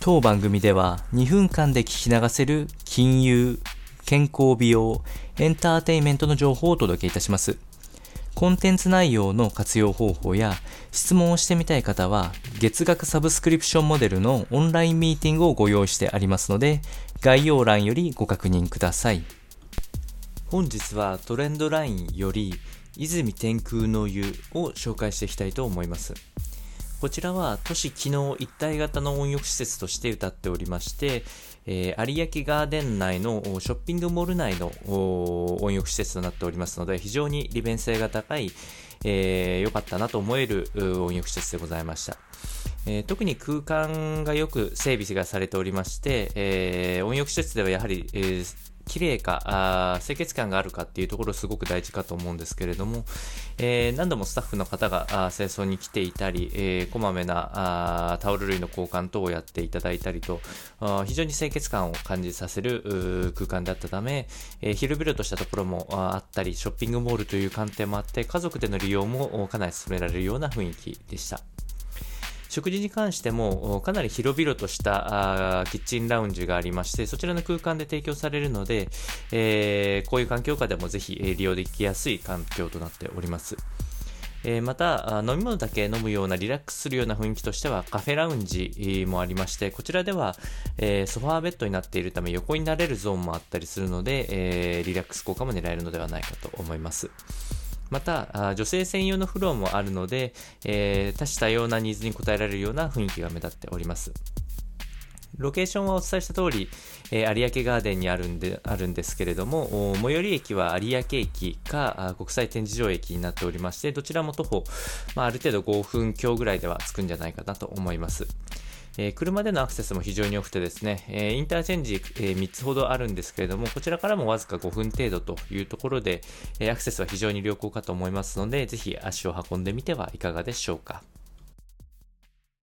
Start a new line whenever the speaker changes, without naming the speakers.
当番組では2分間で聞き流せる金融、健康美容、エンターテインメントの情報をお届けいたします。コンテンツ内容の活用方法や質問をしてみたい方は月額サブスクリプションモデルのオンラインミーティングをご用意してありますので概要欄よりご確認ください。本日はトレンドラインより泉天空の湯を紹介していきたいと思います。こちらは都市機能一体型の温浴施設として歌っておりまして、えー、有明ガーデン内のショッピングモール内の温浴施設となっておりますので、非常に利便性が高い、えー、良かったなと思える温浴施設でございました。えー、特に空間がよく整備がされておりまして、えー、温浴施設ではやはり、えー綺麗かあ、清潔感があるかっていうところすごく大事かと思うんですけれども、えー、何度もスタッフの方があ清掃に来ていたり、えー、こまめなあタオル類の交換等をやっていただいたりと、あ非常に清潔感を感じさせる空間だったため、えー、広々としたところもあったり、ショッピングモールという観点もあって、家族での利用もかなり進められるような雰囲気でした。食事に関してもかなり広々としたキッチンラウンジがありまして、そちらの空間で提供されるので、えー、こういう環境下でもぜひ利用できやすい環境となっております。えー、また、飲み物だけ飲むようなリラックスするような雰囲気としてはカフェラウンジもありまして、こちらでは、えー、ソファーベッドになっているため横になれるゾーンもあったりするので、えー、リラックス効果も狙えるのではないかと思います。また、女性専用のフロアもあるので、えー、多種多様なニーズに応えられるような雰囲気が目立っております。ロケーションはお伝えした通り、えー、有明ガーデンにあるんであるんですけれども、最寄り駅は有明駅か国際展示場駅になっておりまして、どちらも徒歩、まあ、ある程度5分強ぐらいでは着くんじゃないかなと思います。えー、車でのアクセスも非常に良くてですね、えー、インターチェンジ、えー、3つほどあるんですけれども、こちらからもわずか5分程度というところで、えアクセスは非常に良好かと思いますので、ぜひ足を運んでみてはいかがでしょうか。